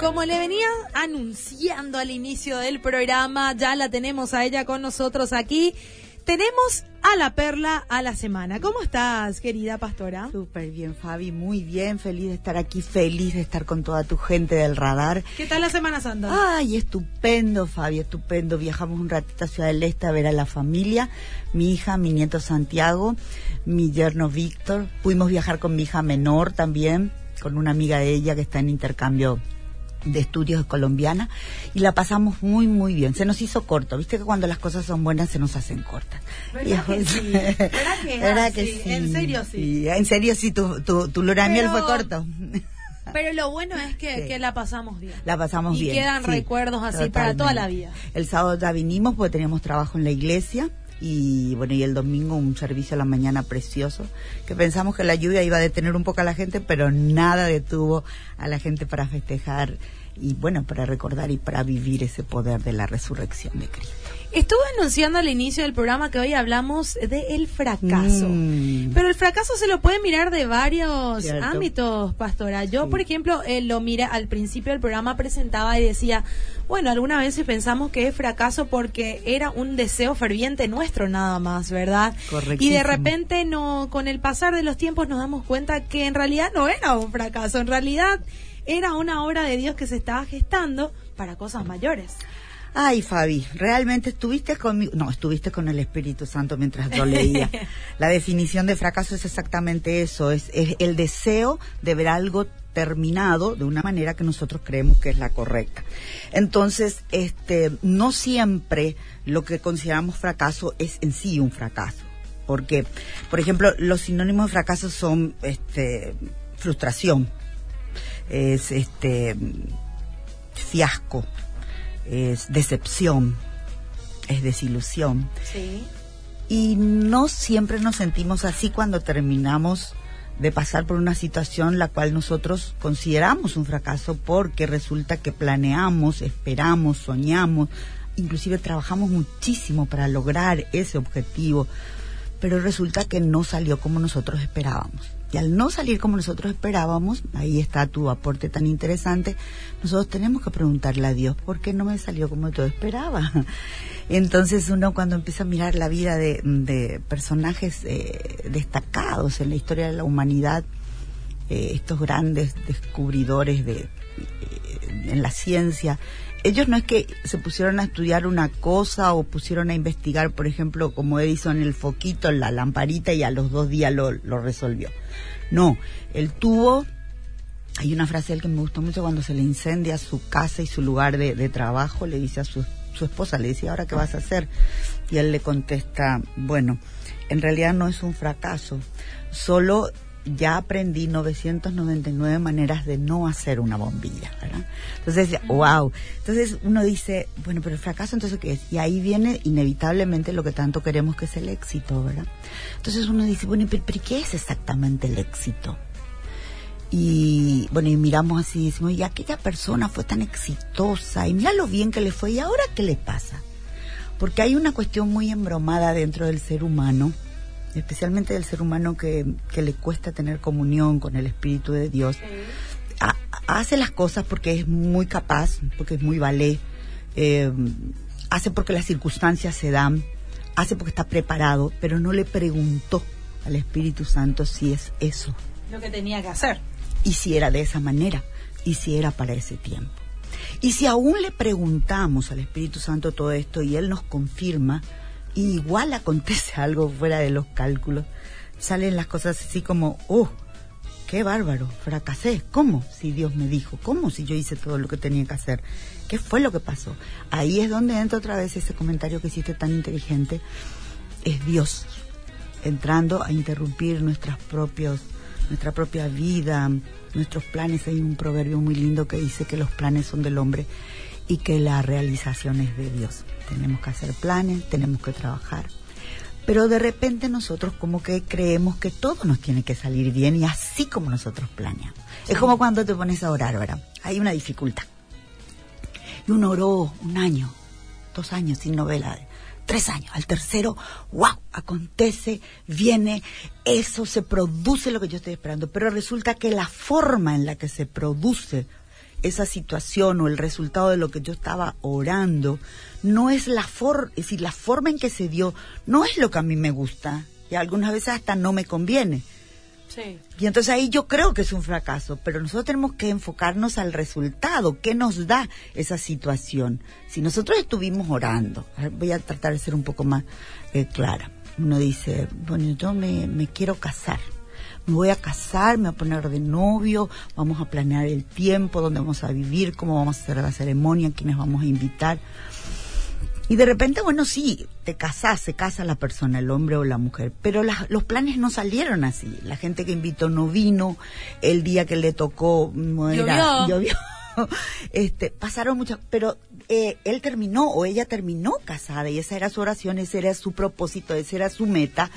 como le venía anunciando al inicio del programa, ya la tenemos a ella con nosotros aquí. Tenemos a la perla a la semana. ¿Cómo estás, querida pastora? Súper bien, Fabi, muy bien, feliz de estar aquí, feliz de estar con toda tu gente del radar. ¿Qué tal la Semana Santa? Ay, estupendo, Fabi, estupendo. Viajamos un ratito a Ciudad del Este a ver a la familia, mi hija, mi nieto Santiago, mi yerno Víctor. Pudimos viajar con mi hija menor también, con una amiga de ella que está en intercambio de estudios colombiana y la pasamos muy muy bien. Se nos hizo corto, viste que cuando las cosas son buenas se nos hacen cortas. ¿Verdad que sí? ¿Verdad que, sí? En serio sí. En serio sí, tu, tu, tu luna de miel fue corto. Pero lo bueno es que, que, la pasamos bien. La pasamos y bien. Y quedan recuerdos así para toda la vida. El sábado ya vinimos porque teníamos trabajo en la iglesia y bueno, y el domingo un servicio a la mañana precioso, que pensamos que la lluvia iba a detener un poco a la gente, pero nada detuvo a la gente para festejar y bueno, para recordar y para vivir ese poder de la resurrección de Cristo. Estuve anunciando al inicio del programa que hoy hablamos de el fracaso. Mm. Pero el fracaso se lo puede mirar de varios ámbitos, pastora. Yo, por ejemplo, eh, lo mira al principio del programa presentaba y decía, bueno, algunas veces pensamos que es fracaso porque era un deseo ferviente nuestro nada más, ¿verdad? Y de repente no con el pasar de los tiempos nos damos cuenta que en realidad no era un fracaso, en realidad era una obra de Dios que se estaba gestando para cosas mayores. Ay, Fabi, realmente estuviste conmigo. No, estuviste con el Espíritu Santo mientras yo leía. La definición de fracaso es exactamente eso: es, el deseo de ver algo terminado de una manera que nosotros creemos que es la correcta. Entonces, este, no siempre lo que consideramos fracaso es en sí un fracaso. Porque, por ejemplo, los sinónimos de fracaso son este, frustración, es este fiasco, es decepción, es desilusión. Sí. Y no siempre nos sentimos así cuando terminamos de pasar por una situación la cual nosotros consideramos un fracaso porque resulta que planeamos, esperamos, soñamos, inclusive trabajamos muchísimo para lograr ese objetivo, pero resulta que no salió como nosotros esperábamos. Y al no salir como nosotros esperábamos, ahí está tu aporte tan interesante, nosotros tenemos que preguntarle a Dios, ¿por qué no me salió como yo esperaba? Entonces uno cuando empieza a mirar la vida de, personajes eh, destacados en la historia de la humanidad, eh, estos grandes descubridores de, eh, en la ciencia, ellos no es que se pusieron a estudiar una cosa o pusieron a investigar, por ejemplo, como Edison el foquito, la lamparita y a los dos días lo, lo resolvió. No, él tuvo, hay una frase de él que me gustó mucho cuando se le incendia su casa y su lugar de, trabajo, le dice a su, su esposa, le dice, ¿ahora qué vas a hacer? Y él le contesta, bueno, en realidad no es un fracaso, solo ya aprendí 999 maneras de no hacer una bombilla, ¿verdad? Entonces, wow. Entonces uno dice, bueno, pero el fracaso entonces qué es? Y ahí viene inevitablemente lo que tanto queremos que es el éxito, ¿verdad? Entonces uno dice, bueno, pero, ¿qué es exactamente el éxito? Y bueno, y miramos así y decimos, y aquella persona fue tan exitosa, y mira lo bien que le fue, ¿y ahora qué le pasa? Porque hay una cuestión muy embromada dentro del ser humano, especialmente del ser humano que, que le cuesta tener comunión con el Espíritu de Dios, hace las cosas porque es muy capaz, porque es muy valé, eh, hace porque las circunstancias se dan, hace porque está preparado, pero no le preguntó al Espíritu Santo si es eso. Lo que tenía que hacer. Y si era de esa manera, y si era para ese tiempo. Y si aún le preguntamos al Espíritu Santo todo esto y Él nos confirma, igual acontece algo fuera de los cálculos, salen las cosas así como, oh, qué bárbaro, fracasé. ¿Cómo? Si Dios me dijo, ¿cómo si yo hice todo lo que tenía que hacer? ¿Qué fue lo que pasó? Ahí es donde entra otra vez ese comentario que hiciste tan inteligente. Es Dios entrando a interrumpir nuestras propios, nuestra propia vida, nuestros planes. Hay un proverbio muy lindo que dice que los planes son del hombre y que la realización es de Dios. Tenemos que hacer planes, tenemos que trabajar. Pero de repente nosotros como que creemos que todo nos tiene que salir bien y así como nosotros planeamos. Es como cuando te pones a orar, ¿verdad? Hay una dificultad. Y uno oró un año, dos años sin novela, tres años. Al tercero, wow, acontece, viene, eso se produce lo que yo estoy esperando. Pero resulta que la forma en la que se produce esa situación o el resultado de lo que yo estaba orando no es la forma, es decir, la forma en que se dio no es lo que a mí me gusta y algunas veces hasta no me conviene. Sí. Y entonces ahí yo creo que es un fracaso, pero nosotros tenemos que enfocarnos al resultado, qué nos da esa situación. Si nosotros estuvimos orando, voy a tratar de ser un poco más eh, clara. Uno dice, bueno, yo me, me quiero casar me voy a casar, me voy a poner de novio, vamos a planear el tiempo, dónde vamos a vivir, cómo vamos a hacer la ceremonia, quiénes vamos a invitar. Y de repente, bueno, sí, te casás, se casa la persona, el hombre o la mujer, pero los planes no salieron así. La gente que invitó no vino, el día que le tocó no era, llovió. Este, pasaron muchas, pero eh, él terminó o ella terminó casada y esa era su oración, ese era su propósito, esa era su meta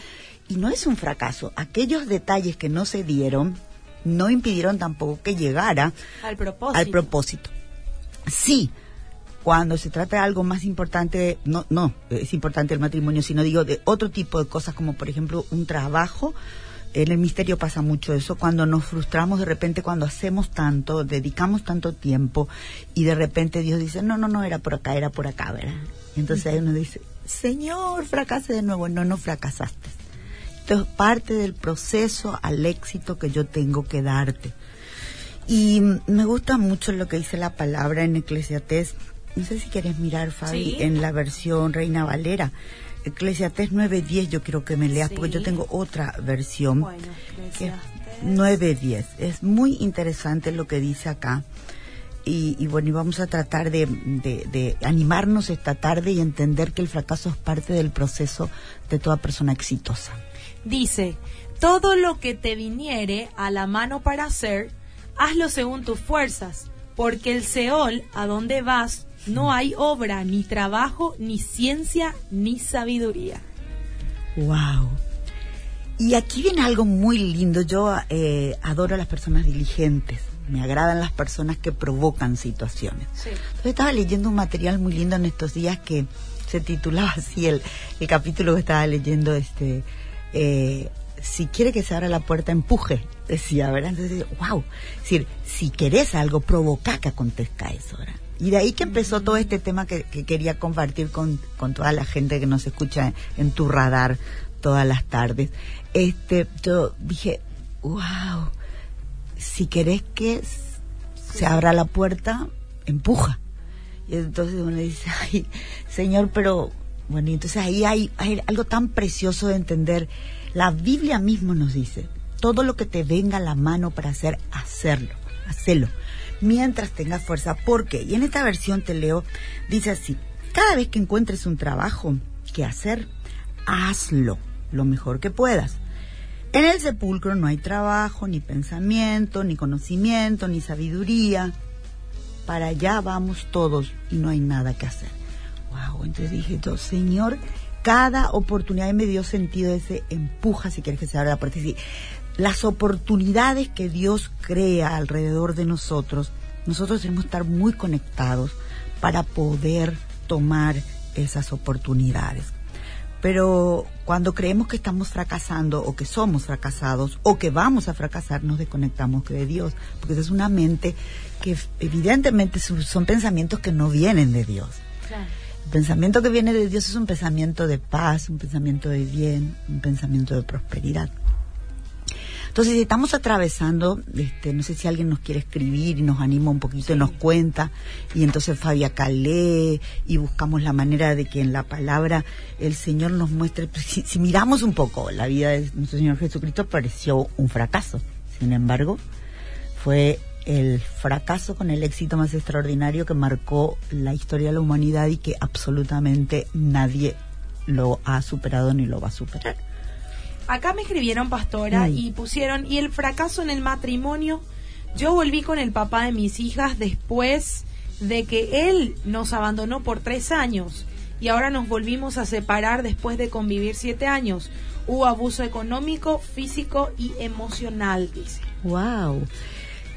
y no es un fracaso. Aquellos detalles que no se dieron no impidieron tampoco que llegara al propósito. Al propósito. Sí, cuando se trata de algo más importante, no, no, es importante el matrimonio, sino digo de otro tipo de cosas como por ejemplo un trabajo. En el misterio pasa mucho eso, cuando nos frustramos de repente, cuando hacemos tanto, dedicamos tanto tiempo y de repente Dios dice, no, no, no, era por acá, era por acá, ¿verdad? entonces ahí uno dice, Señor, fracase de nuevo. No, no fracasaste esto es parte del proceso al éxito que yo tengo que darte. Y me gusta mucho lo que dice la palabra en Eclesiastés. No sé si quieres mirar, Fabi, en la versión Reina Valera. Eclesiastés 9.10, yo quiero que me leas, porque yo tengo otra versión. Bueno, 9.10. Es muy interesante lo que dice acá. Y, bueno, y vamos a tratar de, de, animarnos esta tarde y entender que el fracaso es parte del proceso de toda persona exitosa dice, todo lo que te viniere a la mano para hacer, hazlo según tus fuerzas, porque el Seol, a donde vas, no hay obra, ni trabajo, ni ciencia, ni sabiduría. Wow. Y aquí viene algo muy lindo. Yo eh, adoro a las personas diligentes. Me agradan las personas que provocan situaciones. Entonces estaba leyendo un material muy lindo en estos días que se titulaba así el, el capítulo que estaba leyendo este eh, si quiere que se abra la puerta, empuje, decía, ¿verdad? Entonces, wow, es decir, si querés algo, provoca que acontezca eso, ¿verdad? Y de ahí que empezó todo este tema que, quería compartir con, con, toda la gente que nos escucha en, tu radar todas las tardes. Este, yo dije, wow, si querés que se abra la puerta, empuja. Y entonces uno dice, ay, Señor, pero bueno, y entonces ahí hay, algo tan precioso de entender. La Biblia mismo nos dice, todo lo que te venga a la mano para hacer, hacerlo, hacerlo, mientras tengas fuerza. ¿Por qué? Y en esta versión te leo, dice así, cada vez que encuentres un trabajo que hacer, hazlo lo mejor que puedas. En el sepulcro no hay trabajo, ni pensamiento, ni conocimiento, ni sabiduría. Para allá vamos todos y no hay nada que hacer wow, entonces dije yo, Señor, cada oportunidad me dio sentido ese empuja si quieres que se abra la puerta. las oportunidades que Dios crea alrededor de nosotros, nosotros tenemos que estar muy conectados para poder tomar esas oportunidades. Pero cuando creemos que estamos fracasando o que somos fracasados o que vamos a fracasar, nos desconectamos de Dios, porque es una mente que evidentemente son pensamientos que no vienen de Dios. Claro pensamiento que viene de Dios es un pensamiento de paz, un pensamiento de bien, un pensamiento de prosperidad. Entonces, si estamos atravesando, este, no sé si alguien nos quiere escribir y nos anima un poquito y nos cuenta, y entonces Fabia lee y buscamos la manera de que en la palabra el Señor nos muestre, pues, si, si miramos un poco la vida de nuestro Señor Jesucristo, pareció un fracaso. Sin embargo, fue el fracaso con el éxito más extraordinario que marcó la historia de la humanidad y que absolutamente nadie lo ha superado ni lo va a superar. Acá me escribieron, pastora, y pusieron, y el fracaso en el matrimonio, yo volví con el papá de mis hijas después de que él nos abandonó por tres años y ahora nos volvimos a separar después de convivir siete años. Hubo abuso económico, físico y emocional, dice. Wow.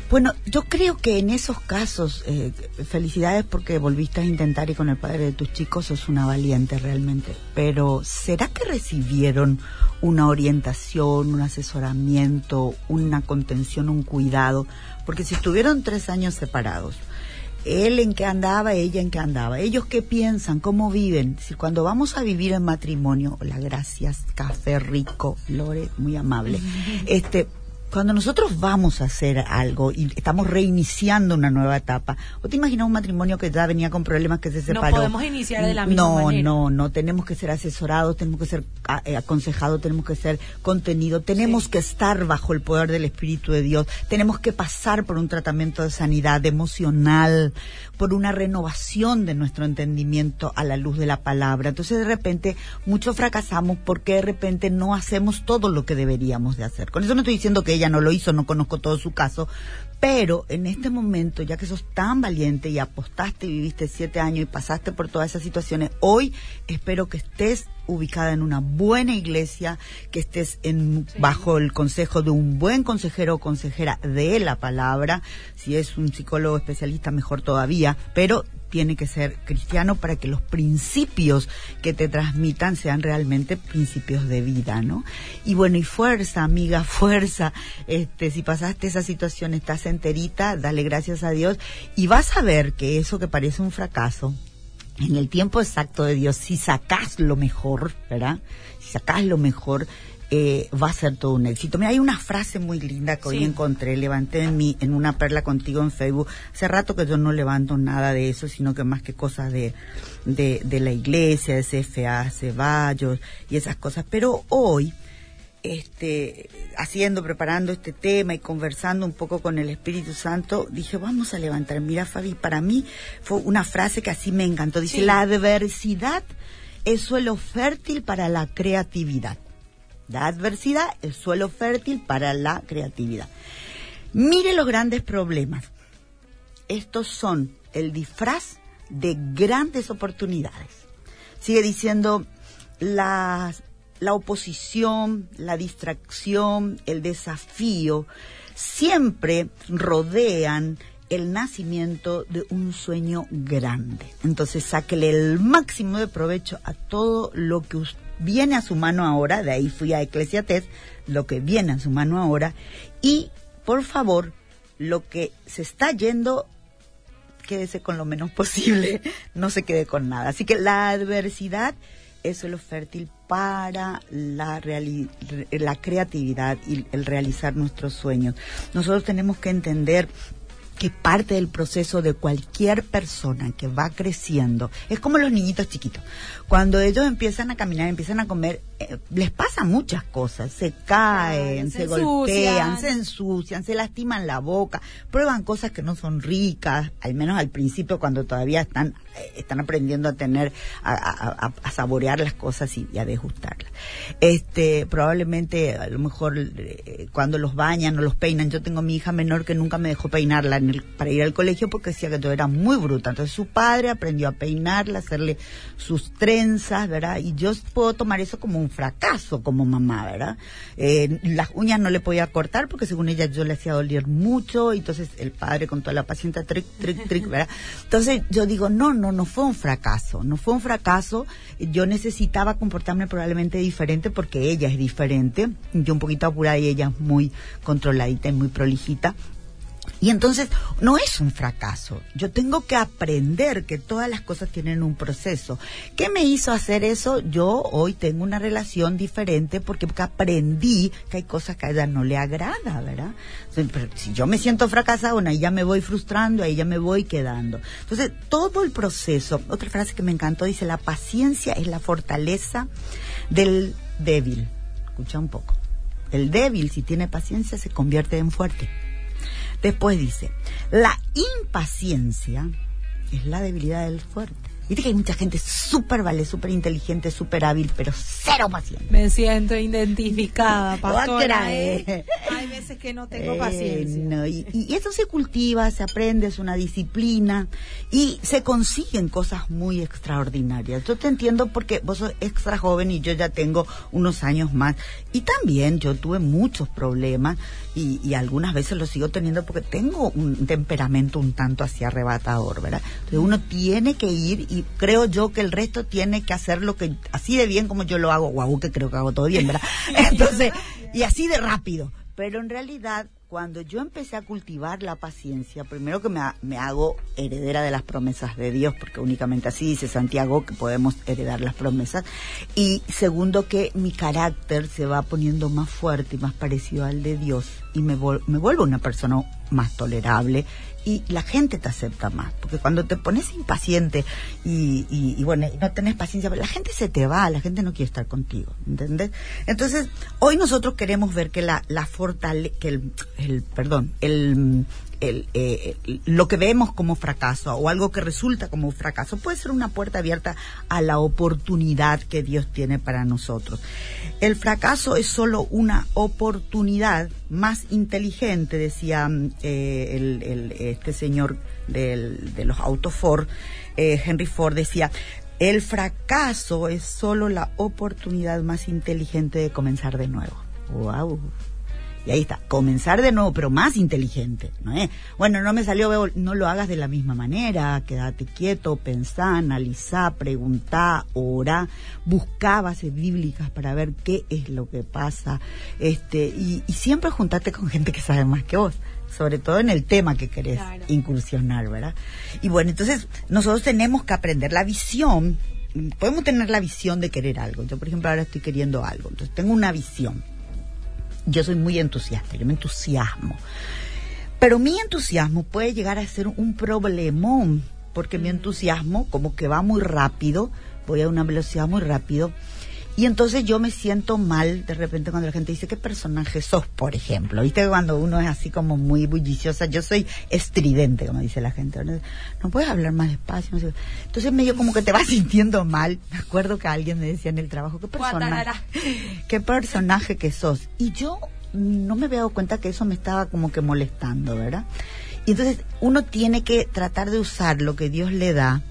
Bueno, yo creo que en esos casos, eh, felicidades porque volviste a intentar y con el padre de tus chicos sos una valiente realmente. Pero ¿será que recibieron una orientación, un asesoramiento, una contención, un cuidado? Porque si estuvieron tres años separados, él en qué andaba, ella en qué andaba, ellos qué piensan, cómo viven. Si cuando vamos a vivir en matrimonio, la gracias, café rico, Lore, muy amable. Este, cuando nosotros vamos a hacer algo y estamos reiniciando una nueva etapa, ¿o te imaginas un matrimonio que ya venía con problemas que se separó? No podemos iniciar de la misma no, manera. No, no, no, tenemos que ser asesorados, tenemos que ser eh, aconsejados, tenemos que ser contenidos, tenemos que estar bajo el poder del Espíritu de Dios, tenemos que pasar por un tratamiento de sanidad emocional, por una renovación de nuestro entendimiento a la luz de la palabra. Entonces de repente muchos fracasamos porque de repente no hacemos todo lo que deberíamos de hacer. Con eso no estoy diciendo que ella no lo hizo, no conozco todo su caso, pero en este momento, ya que sos tan valiente y apostaste y viviste siete años y pasaste por todas esas situaciones, hoy espero que estés ubicada en una buena iglesia, que estés en, bajo el consejo de un buen consejero o consejera de la palabra. Si es un psicólogo especialista, mejor todavía, pero tiene que ser cristiano para que los principios que te transmitan sean realmente principios de vida, ¿no? Y bueno, y fuerza, amiga, fuerza. Este, si pasaste esa situación, estás enterita, dale gracias a Dios y vas a ver que eso que parece un fracaso, en el tiempo exacto de Dios, si sacás lo mejor, ¿verdad? Si sacás lo mejor, eh, va a ser todo un éxito. Mira, hay una frase muy linda que hoy encontré, levanté en mi, en una perla contigo en Facebook. Hace rato que yo no levanto nada de eso, sino que más que cosas de, de, de la iglesia, de CFA, Ceballos y esas cosas. Pero hoy, este, haciendo, preparando este tema y conversando un poco con el Espíritu Santo, dije, vamos a levantar. Mira, Fabi, para mí fue una frase que así me encantó. Dice, la adversidad es suelo fértil para la creatividad. La adversidad es suelo fértil para la creatividad. Mire los grandes problemas. Estos son el disfraz de grandes oportunidades. Sigue diciendo, la oposición, la distracción, el desafío, siempre rodean el nacimiento de un sueño grande. Entonces, sáquele el máximo de provecho a todo lo que viene a su mano ahora, de ahí fui a Eclesiastés, lo que viene a su mano ahora, y por favor, lo que se está yendo, quédese con lo menos posible, no se quede con nada. Así que la adversidad es lo fértil para la, la creatividad y el realizar nuestros sueños. Nosotros tenemos que entender que parte del proceso de cualquier persona que va creciendo es como los niñitos chiquitos. Cuando ellos empiezan a caminar, empiezan a comer, eh, les pasan muchas cosas. Se caen, se, golpean, se ensucian, se lastiman la boca, prueban cosas que no son ricas, al menos al principio cuando todavía están, eh, están aprendiendo a tener, a, saborear las cosas y, a degustarlas. Este, probablemente, a lo mejor, eh, cuando los bañan o los peinan, yo tengo mi hija menor que nunca me dejó peinarla para ir al colegio porque decía que yo era muy bruta. Entonces su padre aprendió a peinarla, hacerle sus trenzas, ¿verdad? Y yo puedo tomar eso como un fracaso como mamá, ¿verdad? Eh, las uñas no le podía cortar porque según ella yo le hacía doler mucho, y entonces el padre con toda la paciencia, tric, tric, tric, ¿verdad? Entonces yo digo, no, no, no fue un fracaso, no fue un fracaso, yo necesitaba comportarme probablemente diferente porque ella es diferente, yo un poquito apurada y ella muy controladita y muy prolijita, y entonces no es un fracaso. Yo tengo que aprender que todas las cosas tienen un proceso. ¿Qué me hizo hacer eso? Yo hoy tengo una relación diferente porque aprendí que hay cosas que a ella no le agrada, ¿verdad? Pero si yo me siento fracasada, ahí ya me voy frustrando, ahí ya me voy quedando. Entonces, todo el proceso, otra frase que me encantó dice, la paciencia es la fortaleza del débil. Escucha un poco. El débil, si tiene paciencia, se convierte en fuerte. Después dice, la impaciencia es la debilidad del fuerte. Viste que hay mucha gente súper vale, súper inteligente, súper hábil, pero cero paciente. Me siento identificada, pastora. ¿eh? Hay veces que no tengo eh, paciencia. y, y, eso se cultiva, se aprende, es una disciplina y se consiguen cosas muy extraordinarias. Yo te entiendo porque vos sos extra joven y yo ya tengo unos años más. Y también yo tuve muchos problemas y, y algunas veces los sigo teniendo porque tengo un temperamento un tanto así arrebatador, ¿verdad? Entonces uno tiene que ir y creo yo que el resto tiene que hacer lo que así de bien como yo lo hago, guau, que creo que hago todo bien, ¿verdad? Entonces, y así de rápido. Pero en realidad cuando yo empecé a cultivar la paciencia, primero que me, me, hago heredera de las promesas de Dios, porque únicamente así dice Santiago que podemos heredar las promesas, y segundo que mi carácter se va poniendo más fuerte y más parecido al de Dios, y me, me vuelvo una persona más tolerable y la gente te acepta más. Porque cuando te pones impaciente y, y, bueno, no tenés paciencia, la gente se te va, la gente no quiere estar contigo, ¿entendés? Entonces, hoy nosotros queremos ver que la, la fortale que el, perdón, el, el, eh, lo que vemos como fracaso o algo que resulta como fracaso puede ser una puerta abierta a la oportunidad que Dios tiene para nosotros. El fracaso es solo una oportunidad más inteligente, decía eh, el, este señor del, de los autos Ford, eh, Henry Ford decía, el fracaso es solo la oportunidad más inteligente de comenzar de nuevo. ¡Wow! Y ahí está, comenzar de nuevo, pero más inteligente, ¿no es? Bueno, no me salió, no lo hagas de la misma manera, quédate quieto, pensá, analizá, preguntá, orá, buscá bases bíblicas para ver qué es lo que pasa, este, y, siempre juntate con gente que sabe más que vos sobre todo en el tema que querés incursionar, ¿verdad? Y bueno, entonces nosotros tenemos que aprender la visión, podemos tener la visión de querer algo. Yo, por ejemplo, ahora estoy queriendo algo, entonces tengo una visión yo soy muy entusiasta, yo me entusiasmo. Pero mi entusiasmo puede llegar a ser un problemón, porque mi entusiasmo como que va muy rápido, voy a una velocidad muy rápido, y entonces yo me siento mal de repente cuando la gente dice, ¿qué personaje sos, por ejemplo? ¿Viste cuando uno es así como muy bulliciosa? Yo soy estridente, como dice la gente. No puedes hablar más despacio. Entonces medio como que te vas sintiendo mal. Me acuerdo que alguien me decía en el trabajo, ¿qué personaje, ¿qué personaje que sos? Y yo no me había dado cuenta que eso me estaba como que molestando, ¿verdad? Y entonces uno tiene que tratar de usar lo que Dios le da,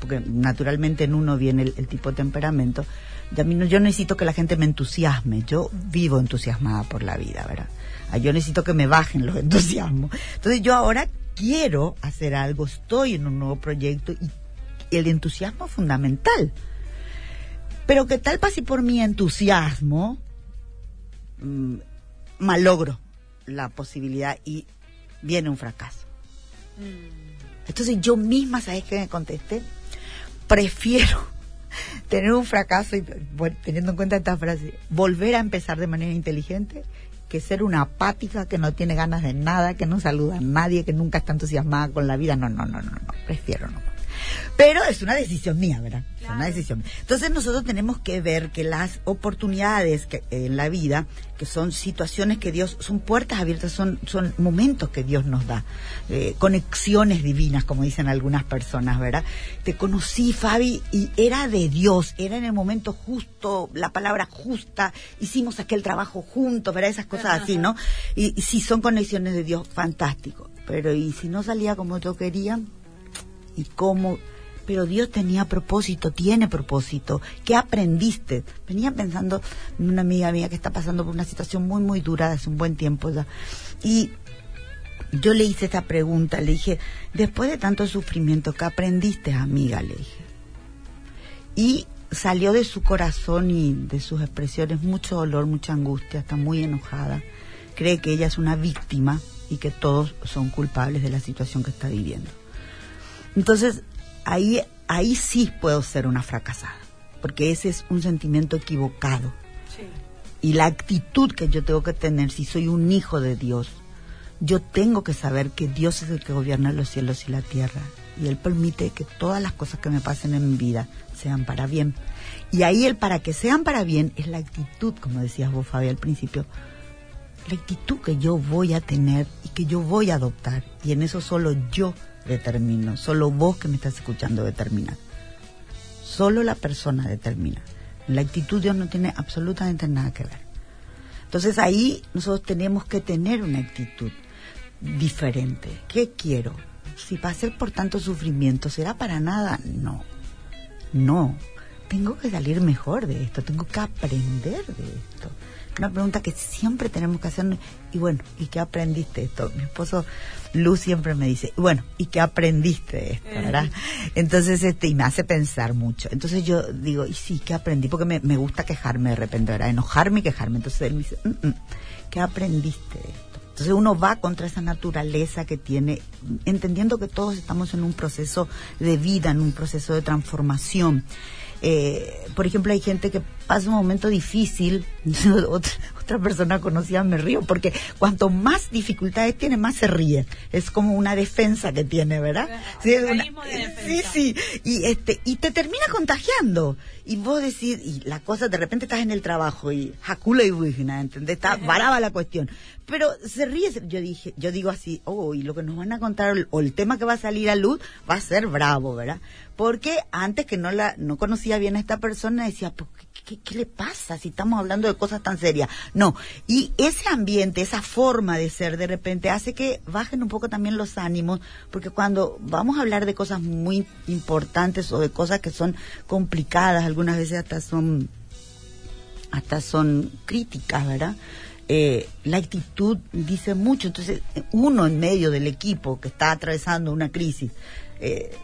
porque naturalmente en uno viene el tipo de temperamento, yo necesito que la gente me entusiasme. Yo vivo entusiasmada por la vida, ¿verdad? Ah, yo necesito que me bajen los entusiasmos. Entonces yo ahora quiero hacer algo, estoy en un nuevo proyecto y el entusiasmo es fundamental. Pero ¿qué tal si por mi entusiasmo mm, malogro la posibilidad y viene un fracaso? Mm. Entonces yo misma, ¿sabes qué me contesté? Prefiero tener un fracaso y teniendo en cuenta esta frase, volver a empezar de manera inteligente que ser una apática que no tiene ganas de nada, que no saluda a nadie, que nunca está entusiasmada con la vida. No, no, no, no, no, prefiero no. Pero es una decisión mía, ¿verdad? Es una decisión. Entonces nosotros tenemos que ver que las oportunidades que, en la vida, que son situaciones que Dios, son puertas abiertas, son, son momentos que Dios nos da, eh, conexiones divinas, como dicen algunas personas, ¿verdad? Te conocí, Fabi, y era de Dios, era en el momento justo, la palabra justa, hicimos aquel trabajo juntos, ¿verdad? Esas cosas así, ¿no? Y, y si son conexiones de Dios, fantástico. Pero ¿y si no salía como yo quería? Y cómo pero Dios tenía propósito, tiene propósito. ¿Qué aprendiste? Venía pensando en una amiga mía que está pasando por una situación muy, muy dura hace un buen tiempo ya. Y yo le hice esta pregunta, le dije, después de tanto sufrimiento, ¿qué aprendiste, amiga? Le dije. Y salió de su corazón y de sus expresiones mucho dolor, mucha angustia, está muy enojada. Cree que ella es una víctima y que todos son culpables de la situación que está viviendo. Entonces, ahí, ahí sí puedo ser una fracasada, porque ese es un sentimiento equivocado. Y la actitud que yo tengo que tener si soy un hijo de Dios, yo tengo que saber que Dios es el que gobierna los cielos y la tierra. Y Él permite que todas las cosas que me pasen en mi vida sean para bien. Y ahí el para que sean para bien es la actitud, como decías vos, Fabi, al principio. La actitud que yo voy a tener y que yo voy a adoptar. Y en eso solo yo determino, solo vos que me estás escuchando determinar. Solo la persona determina. La actitud Dios no tiene absolutamente nada que ver. Entonces ahí nosotros tenemos que tener una actitud diferente. ¿Qué quiero? Si pasé por tanto sufrimiento, ¿será para nada? No. No. Tengo que salir mejor de esto, tengo que aprender de esto una pregunta que siempre tenemos que hacernos. Y bueno, ¿y qué aprendiste esto? Mi esposo Luz siempre me dice, bueno, ¿y qué aprendiste de esto? ¿verdad? Entonces, este, y me hace pensar mucho. Entonces yo digo, y sí, ¿qué aprendí? Porque me, me gusta quejarme de repente, ¿verdad? Enojarme y quejarme. Entonces él me dice, mm, mm, ¿qué aprendiste de esto? Entonces uno va contra esa naturaleza que tiene, entendiendo que todos estamos en un proceso de vida, en un proceso de transformación. Eh, por ejemplo, hay gente que pasa un momento difícil, otra, otra persona conocida me río, porque cuanto más dificultades tiene, más se ríe. Es como una defensa que tiene, ¿verdad? Sí, sí, sí, y este, y te termina contagiando. Y vos decís, y la cosa, de repente estás en el trabajo y jacula y bujina, ¿entendés? Está varaba la cuestión. Pero se ríe, yo dije, yo digo así, oh, y lo que nos van a contar, o el tema que va a salir a luz, va a ser bravo, ¿verdad? Porque antes que no la, no conocía bien a esta persona, decía, pues, ¿qué, qué le pasa si estamos hablando de cosas tan serias? No, y ese ambiente, esa forma de ser de repente hace que bajen un poco también los ánimos, porque cuando vamos a hablar de cosas muy importantes o de cosas que son complicadas, algunas veces hasta son, hasta son críticas, ¿verdad? Eh, la actitud dice mucho. Entonces, uno en medio del equipo que está atravesando una crisis eh,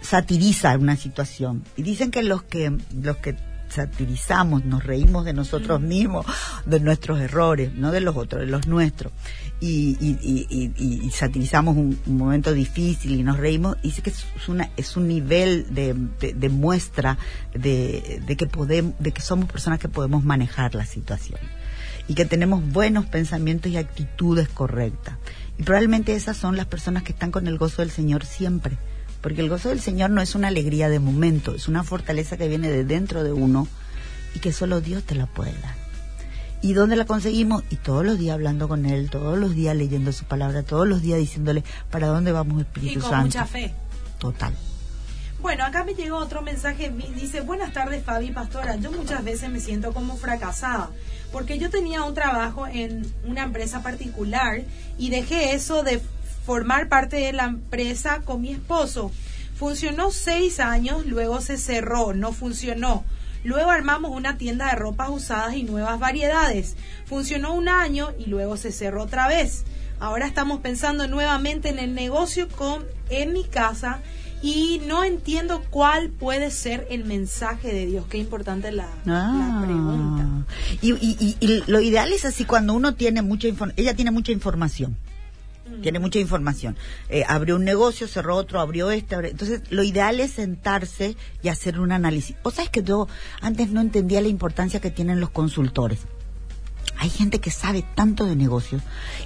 satiriza una situación. Y dicen que los que los que satirizamos, nos reímos de nosotros mismos, de nuestros errores, no de los otros, de los nuestros, y, y, satirizamos un, momento difícil y nos reímos, y dice que es, una, es un nivel de, de, muestra de, de, que podemos, de que somos personas que podemos manejar la situación. Y que tenemos buenos pensamientos y actitudes correctas. Y probablemente esas son las personas que están con el gozo del Señor siempre porque el gozo del Señor no es una alegría de momento, es una fortaleza que viene de dentro de uno y que solo Dios te la puede dar. ¿Y dónde la conseguimos? Y todos los días hablando con Él, todos los días leyendo su palabra, todos los días diciéndole para dónde vamos Espíritu y con Santo. mucha fe. Total. Bueno, acá me llegó otro mensaje, dice, buenas tardes Fabi Pastora, yo muchas veces me siento como fracasada, porque yo tenía un trabajo en una empresa particular y dejé eso de formar parte de la empresa con mi esposo. Funcionó seis años, luego se cerró, no funcionó. Luego armamos una tienda de ropas usadas y nuevas variedades. Funcionó un año y luego se cerró otra vez. Ahora estamos pensando nuevamente en el negocio con en mi casa y no entiendo cuál puede ser el mensaje de Dios. Qué importante la, ah. pregunta. Y, y, y, lo ideal es así cuando uno tiene mucha información, ella tiene mucha información tiene mucha información. Eh, abrió un negocio, cerró otro, abrió este. Entonces, lo ideal es sentarse y hacer un análisis. Vos sabés que yo antes no entendía la importancia que tienen los consultores. Hay gente que sabe tanto de negocios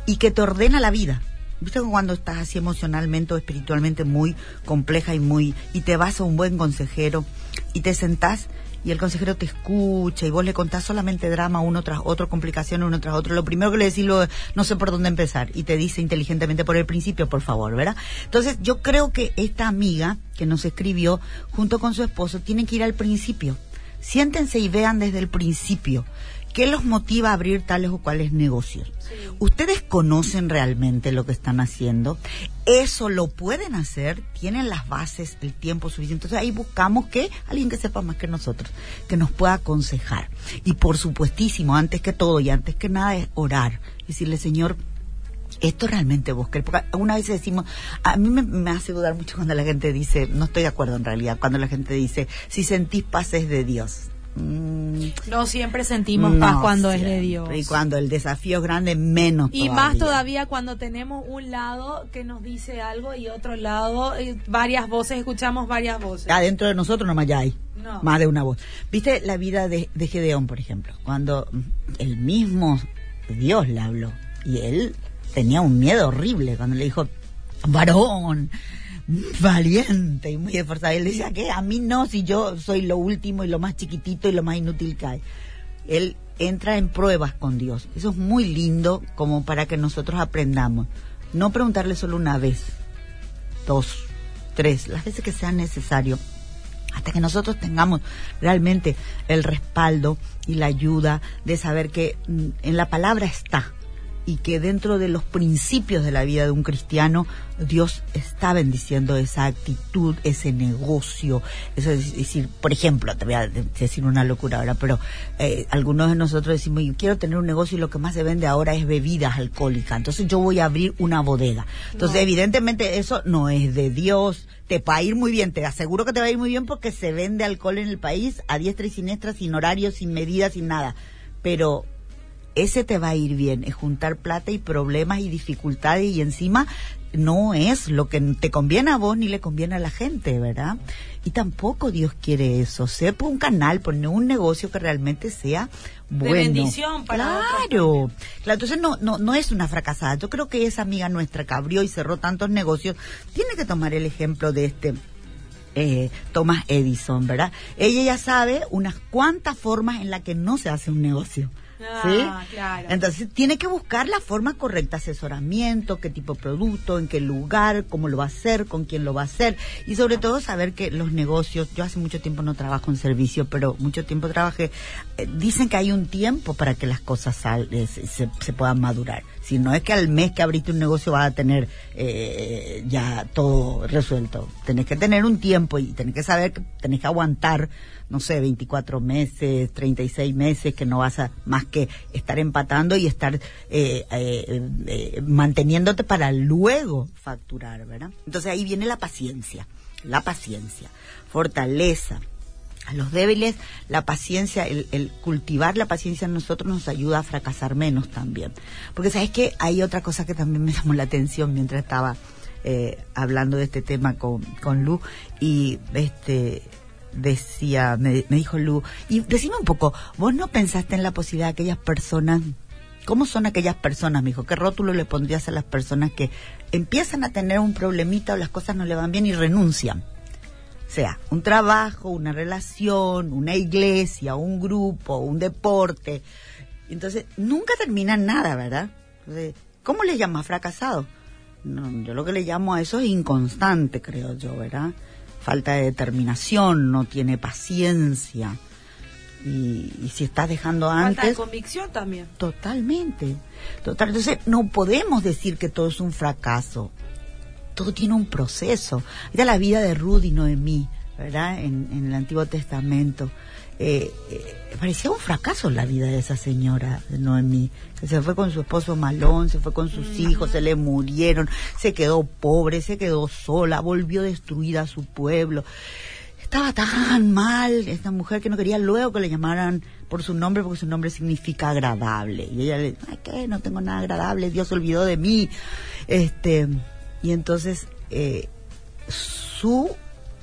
y que te ordena la vida. ¿Viste cuando estás así emocionalmente o espiritualmente muy compleja y muy y te vas a un buen consejero y te sentás y el consejero te escucha y vos le contás solamente drama uno tras otro, complicación uno tras otro, lo primero que le decís lo, no sé por dónde empezar y te dice inteligentemente por el principio, por favor, ¿verdad? Entonces yo creo que esta amiga que nos escribió junto con su esposo tienen que ir al principio. Siéntense y vean desde el principio ¿Qué los motiva a abrir tales o cuales negocios? ¿Ustedes conocen realmente lo que están haciendo? ¿Eso lo pueden hacer? ¿Tienen las bases, el tiempo suficiente? Entonces ahí buscamos que alguien que sepa más que nosotros, que nos pueda aconsejar. Y por supuestísimo, antes que todo y antes que nada es orar. Decirle, Señor, esto realmente vos Porque una vez decimos, a mí me, hace dudar mucho cuando la gente dice, no estoy de acuerdo en realidad, cuando la gente dice, si sentís paz es de Dios. Mm. no siempre sentimos paz cuando es de Dios. Y cuando el desafío es grande, menos. Y más todavía cuando tenemos un lado que nos dice algo y otro lado, eh, varias voces, escuchamos varias voces. Adentro de nosotros nomás ya hay. Más de una voz. ¿Viste la vida de, de Gedeón, por ejemplo? Cuando el mismo Dios le habló y él tenía un miedo horrible cuando le dijo, varón, valiente y muy esforzado. Él decía que a mí no, si yo soy lo último y lo más chiquitito y lo más inútil que hay. Él entra en pruebas con Dios. Eso es muy lindo como para que nosotros aprendamos. No preguntarle solo una vez, dos, tres, las veces que sea necesario. hasta que nosotros tengamos realmente el respaldo y la ayuda de saber que mm, en la palabra está y que dentro de los principios de la vida de un cristiano Dios está bendiciendo esa actitud, ese negocio. Eso es decir, por ejemplo, te voy a decir una locura ahora, pero eh, algunos de nosotros decimos, yo quiero tener un negocio y lo que más se vende ahora es bebidas alcohólicas, entonces yo voy a abrir una bodega. Entonces, evidentemente eso no es de Dios, te va a ir muy bien, te aseguro que te va a ir muy bien porque se vende alcohol en el país a diestra y siniestra, sin horario, sin medidas, sin nada. Pero ese te va a ir bien, es juntar plata y problemas y dificultades y encima no es lo que te conviene a vos ni le conviene a la gente, ¿verdad? Y tampoco Dios quiere eso. Sepa un canal, poner un negocio que realmente sea bueno. De bendición para Claro. Claro, entonces no, no, no es una fracasada. Yo creo que esa amiga nuestra que abrió y cerró tantos negocios tiene que tomar el ejemplo de este eh, Thomas Edison, ¿verdad? Ella ya sabe unas cuantas formas en las que no se hace un negocio. Ah, Entonces tiene que buscar la forma correcta, asesoramiento, qué tipo de producto, en qué lugar, cómo lo va a hacer, con quién lo va a hacer. Y sobre todo saber que los negocios, yo hace mucho tiempo no trabajo en servicio, pero mucho tiempo trabajé, eh, dicen que hay un tiempo para que las cosas eh, se, se, puedan madurar. Si no es que al mes que abriste un negocio vas a tener eh, ya todo resuelto. Tenés que tener un tiempo y tenés que saber que tenés que aguantar no sé, 24 meses, 36 meses, que no vas a más que estar empatando y estar eh, eh, eh, manteniéndote para luego facturar, ¿verdad? Entonces ahí viene la paciencia, la paciencia, fortaleza. A los débiles, la paciencia, el, el cultivar la paciencia en nosotros nos ayuda a fracasar menos también. Porque sabes que hay otra cosa que también me llamó la atención mientras estaba hablando de este tema con, con Lu y este decía, me, dijo Lu, y decime un poco, ¿vos no pensaste en la posibilidad de aquellas personas, cómo son aquellas personas, me dijo, qué rótulo le pondrías a las personas que empiezan a tener un problemita o las cosas no le van bien y renuncian? Sea, un trabajo, una relación, una iglesia, un grupo, un deporte. Entonces, nunca terminan nada, ¿verdad? ¿Cómo le llamas fracasado? No, yo lo que le llamo a eso es inconstante, creo yo, ¿verdad? falta de determinación, no tiene paciencia. Y, si estás dejando antes... Falta de convicción también. Totalmente. Total. Entonces, no podemos decir que todo es un fracaso. Todo tiene un proceso. Era la vida de Rudy y Noemí, ¿verdad? En, en el Antiguo Testamento. Eh, eh, parecía un fracaso la vida de esa señora Noemí, que se fue con su esposo malón, se fue con sus hijos, se le murieron, se quedó pobre, se quedó sola, volvió destruida a su pueblo. Estaba tan mal esta mujer que no quería luego que le llamaran por su nombre porque su nombre significa agradable. Y ella le ay, ¿qué? No tengo nada agradable, Dios olvidó de mí. Este, y entonces eh, su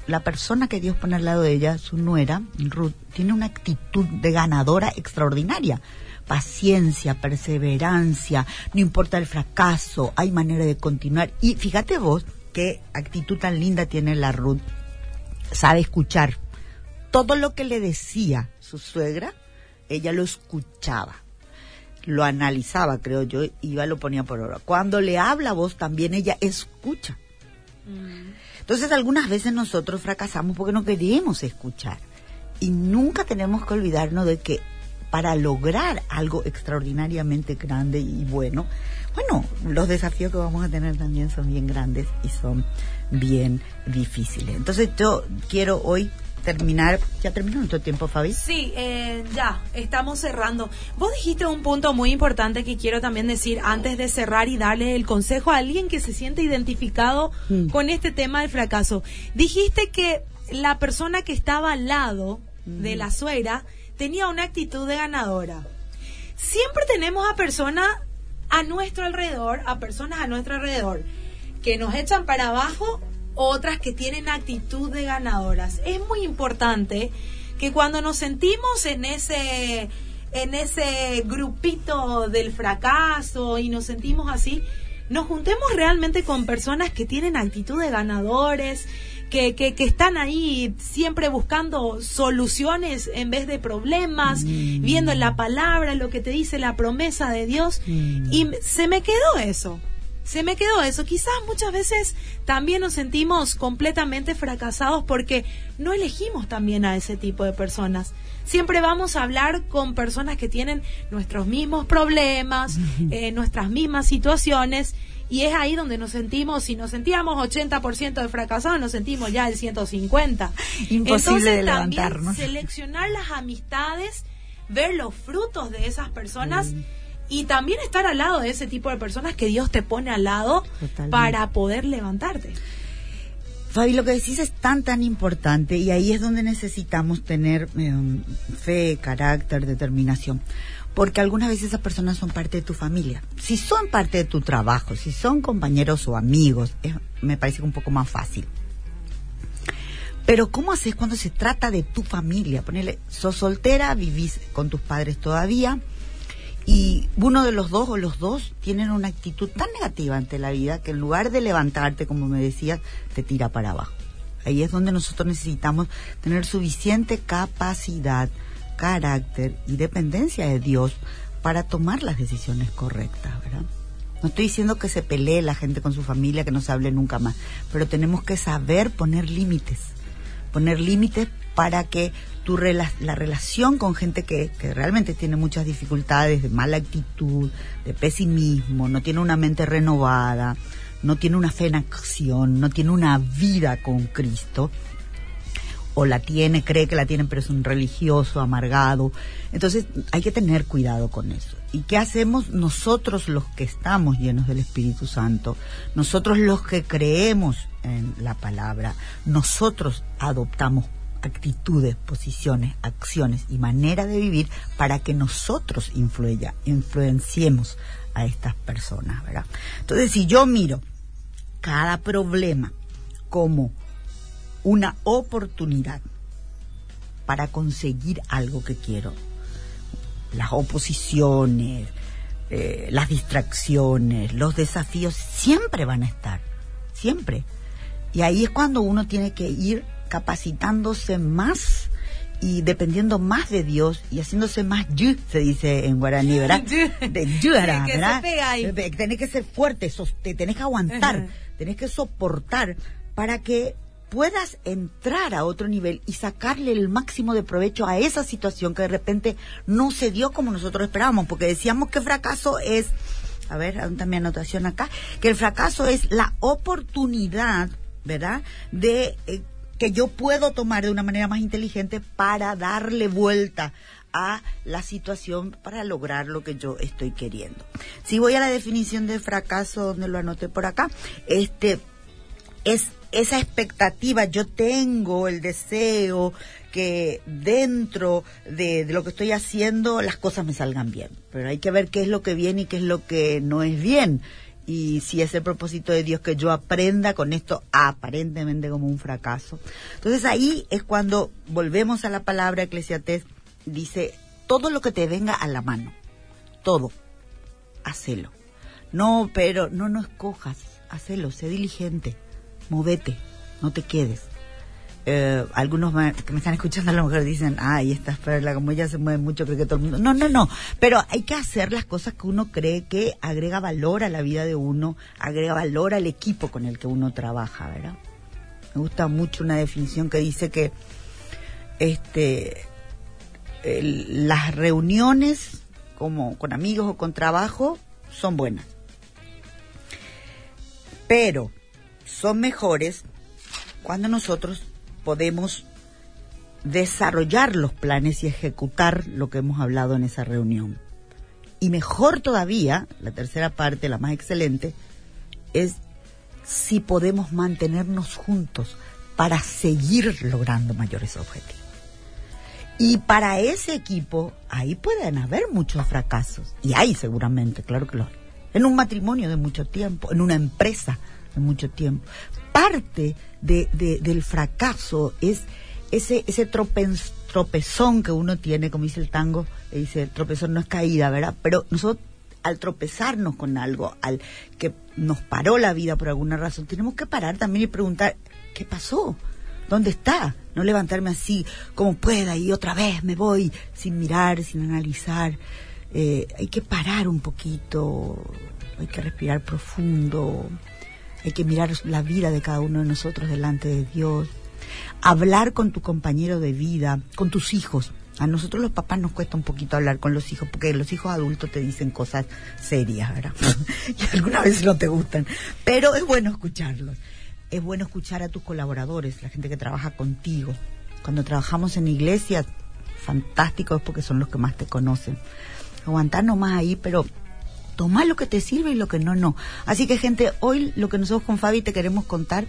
la persona que Dios pone al lado de ella, su nuera, Ruth, tiene una actitud de ganadora extraordinaria. Paciencia, perseverancia, no importa el fracaso, hay manera de continuar. Y fíjate vos qué actitud tan linda tiene la Ruth. Sabe escuchar. Todo lo que le decía su suegra, ella lo escuchaba lo analizaba, creo yo, y iba lo ponía por obra. Cuando le habla a vos, también ella escucha. Mm. Entonces algunas veces nosotros fracasamos porque no queremos escuchar. Y nunca tenemos que olvidarnos de que para lograr algo extraordinariamente grande y bueno, bueno, los desafíos que vamos a tener también son bien grandes y son bien difíciles. Entonces yo quiero hoy terminar. ¿Ya terminó nuestro tiempo, Fabi? Sí, eh, ya, estamos cerrando. Vos dijiste un punto muy importante que quiero también decir antes de cerrar y darle el consejo a alguien que se siente identificado mm. con este tema del fracaso. Dijiste que la persona que estaba al lado de la suegra tenía una actitud de ganadora. Siempre tenemos a personas a nuestro alrededor, a personas a nuestro alrededor, que nos echan para abajo otras que tienen actitud de ganadoras. Es muy importante que cuando nos sentimos en ese en ese grupito del fracaso y nos sentimos así, nos juntemos realmente con personas que tienen actitud de ganadores, que, que, que, están ahí siempre buscando soluciones en vez de problemas, mm. viendo en la palabra lo que te dice la promesa de Dios. Mm. Y se me quedó eso se me quedó eso. Quizás muchas veces también nos sentimos completamente fracasados porque no elegimos también a ese tipo de personas. Siempre vamos a hablar con personas que tienen nuestros mismos problemas, eh, nuestras mismas situaciones y es ahí donde nos sentimos, si nos sentíamos 80% de fracasados, nos sentimos ya el 150. Imposible de levantarnos. seleccionar las amistades, ver los frutos de esas personas y también estar al lado de ese tipo de personas que Dios te pone al lado para poder levantarte. Fabi, lo que decís es tan, tan importante y ahí es donde necesitamos tener eh, fe, carácter, determinación porque algunas veces esas personas son parte de tu familia. Si son parte de tu trabajo, si son compañeros o amigos, me parece un poco más fácil. Pero ¿cómo haces cuando se trata de tu familia? Ponele, sos soltera, vivís con tus padres todavía y uno de los dos o los dos tienen una actitud tan negativa ante la vida que en lugar de levantarte, como me decías, te tira para abajo. Ahí es donde nosotros necesitamos tener suficiente capacidad carácter y dependencia de Dios para tomar las decisiones correctas, ¿verdad? No estoy diciendo que se pelee la gente con su familia, que no se hable nunca más, pero tenemos que saber poner límites, poner límites para que tu la relación con gente que, que realmente tiene muchas dificultades, de mala actitud, de pesimismo, no tiene una mente renovada, no tiene una fe en acción, no tiene una vida con Cristo, o la tiene, cree que la tiene, pero es un religioso amargado. Entonces hay que tener cuidado con eso. ¿Y qué hacemos nosotros los que estamos llenos del Espíritu Santo? Nosotros los que creemos en la palabra, nosotros adoptamos actitudes, posiciones, acciones y manera de vivir para que nosotros influya, influenciemos a estas personas, ¿verdad? Entonces, si yo miro cada problema como una oportunidad para conseguir algo que quiero. Las oposiciones, eh, las distracciones, los desafíos siempre van a estar, siempre. Y ahí es cuando uno tiene que ir capacitándose más y dependiendo más de Dios y haciéndose más yu, se dice en guaraní, ¿verdad? De yu, ¿verdad? Tenés que ser fuerte, tenés que aguantar, tenés que soportar para que puedas entrar a otro nivel y sacarle el máximo de provecho a esa situación que de repente no se dio como nosotros esperábamos, porque decíamos que fracaso es, a ver, dame mi anotación acá, que el fracaso es la oportunidad, ¿verdad?, de eh, que yo puedo tomar de una manera más inteligente para darle vuelta a la situación para lograr lo que yo estoy queriendo. Si voy a la definición de fracaso, donde lo anoté por acá, este es esa expectativa, yo tengo el deseo que dentro de, lo que estoy haciendo las cosas me salgan bien. Pero hay que ver qué es lo que viene y qué es lo que no es bien. Y si es el propósito de Dios que yo aprenda con esto aparentemente como un fracaso. Entonces ahí es cuando volvemos a la palabra Eclesiastés, dice, todo lo que te venga a la mano, todo, hacelo. No, pero no no escojas, hacelo, sé diligente movete, no te quedes. Eh, algunos que me están escuchando a lo mejor dicen, ay, esta perla, como ella se mueve mucho, creo que todo el mundo. No, no, no. Pero hay que hacer las cosas que uno cree que agrega valor a la vida de uno, agrega valor al equipo con el que uno trabaja, ¿verdad? Me gusta mucho una definición que dice que este las reuniones como con amigos o con trabajo son buenas. Pero son mejores cuando nosotros podemos desarrollar los planes y ejecutar lo que hemos hablado en esa reunión. Y mejor todavía, la tercera parte, la más excelente, es si podemos mantenernos juntos para seguir logrando mayores objetivos. Y para ese equipo, ahí pueden haber muchos fracasos. Y hay seguramente, claro que lo hay. En un matrimonio de mucho tiempo, en una empresa de mucho tiempo. Parte de, del fracaso es ese, ese tropezón que uno tiene, como dice el tango, dice, el tropezón no es caída, ¿verdad? Pero nosotros al tropezarnos con algo, al que nos paró la vida por alguna razón, tenemos que parar también y preguntar, ¿qué pasó? ¿Dónde está? No levantarme así como pueda y otra vez me voy sin mirar, sin analizar. Eh, hay que parar un poquito, hay que respirar profundo, hay que mirar la vida de cada uno de nosotros delante de Dios, hablar con tu compañero de vida, con tus hijos. A nosotros los papás nos cuesta un poquito hablar con los hijos porque los hijos adultos te dicen cosas serias, ¿verdad? y algunas veces no te gustan. Pero es bueno escucharlos. Es bueno escuchar a tus colaboradores, la gente que trabaja contigo. Cuando trabajamos en iglesia, fantástico es porque son los que más te conocen. Aguantar nomás ahí, pero tomar lo que te sirve y lo que no, no. Así que gente, hoy lo que nosotros con Fabi te queremos contar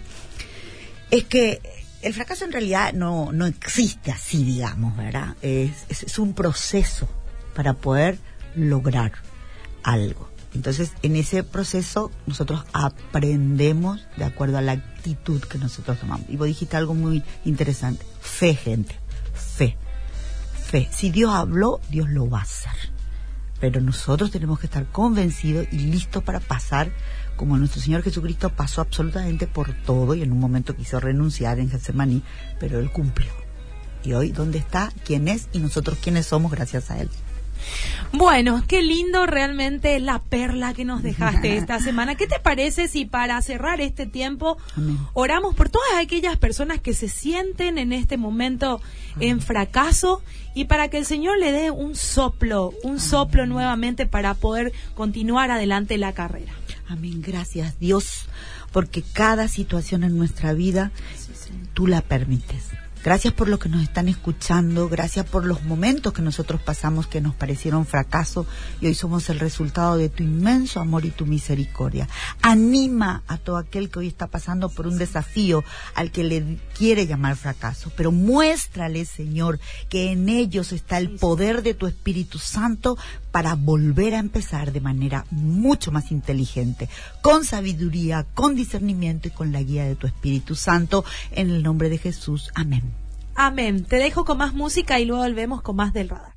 es que el fracaso en realidad no, no existe así, digamos, ¿verdad? Es, es, un proceso para poder lograr algo. Entonces, en ese proceso nosotros aprendemos de acuerdo a la actitud que nosotros tomamos. Y vos dijiste algo muy interesante. Fe, gente. Fe. Fe. Si Dios habló, Dios lo va a hacer. Pero nosotros tenemos que estar convencidos y listos para pasar como nuestro Señor Jesucristo pasó absolutamente por todo y en un momento quiso renunciar en Getsemaní, pero Él cumplió. Y hoy, ¿dónde está? ¿Quién es? Y nosotros, ¿quiénes somos gracias a Él? Bueno, qué lindo realmente la perla que nos dejaste esta semana. ¿Qué te parece si para cerrar este tiempo oramos por todas aquellas personas que se sienten en este momento en fracaso y para que el Señor le dé un soplo, un soplo nuevamente para poder continuar adelante la carrera? Amén, gracias Dios, porque cada situación en nuestra vida tú la permites. Gracias por lo que nos están escuchando, gracias por los momentos que nosotros pasamos que nos parecieron fracaso y hoy somos el resultado de tu inmenso amor y tu misericordia. Anima a todo aquel que hoy está pasando por un desafío al que le quiere llamar fracaso, pero muéstrale, Señor, que en ellos está el poder de tu Espíritu Santo para volver a empezar de manera mucho más inteligente, con sabiduría, con discernimiento y con la guía de tu Espíritu Santo. En el nombre de Jesús. Amén. Amén. Te dejo con más música y luego volvemos con más del radar.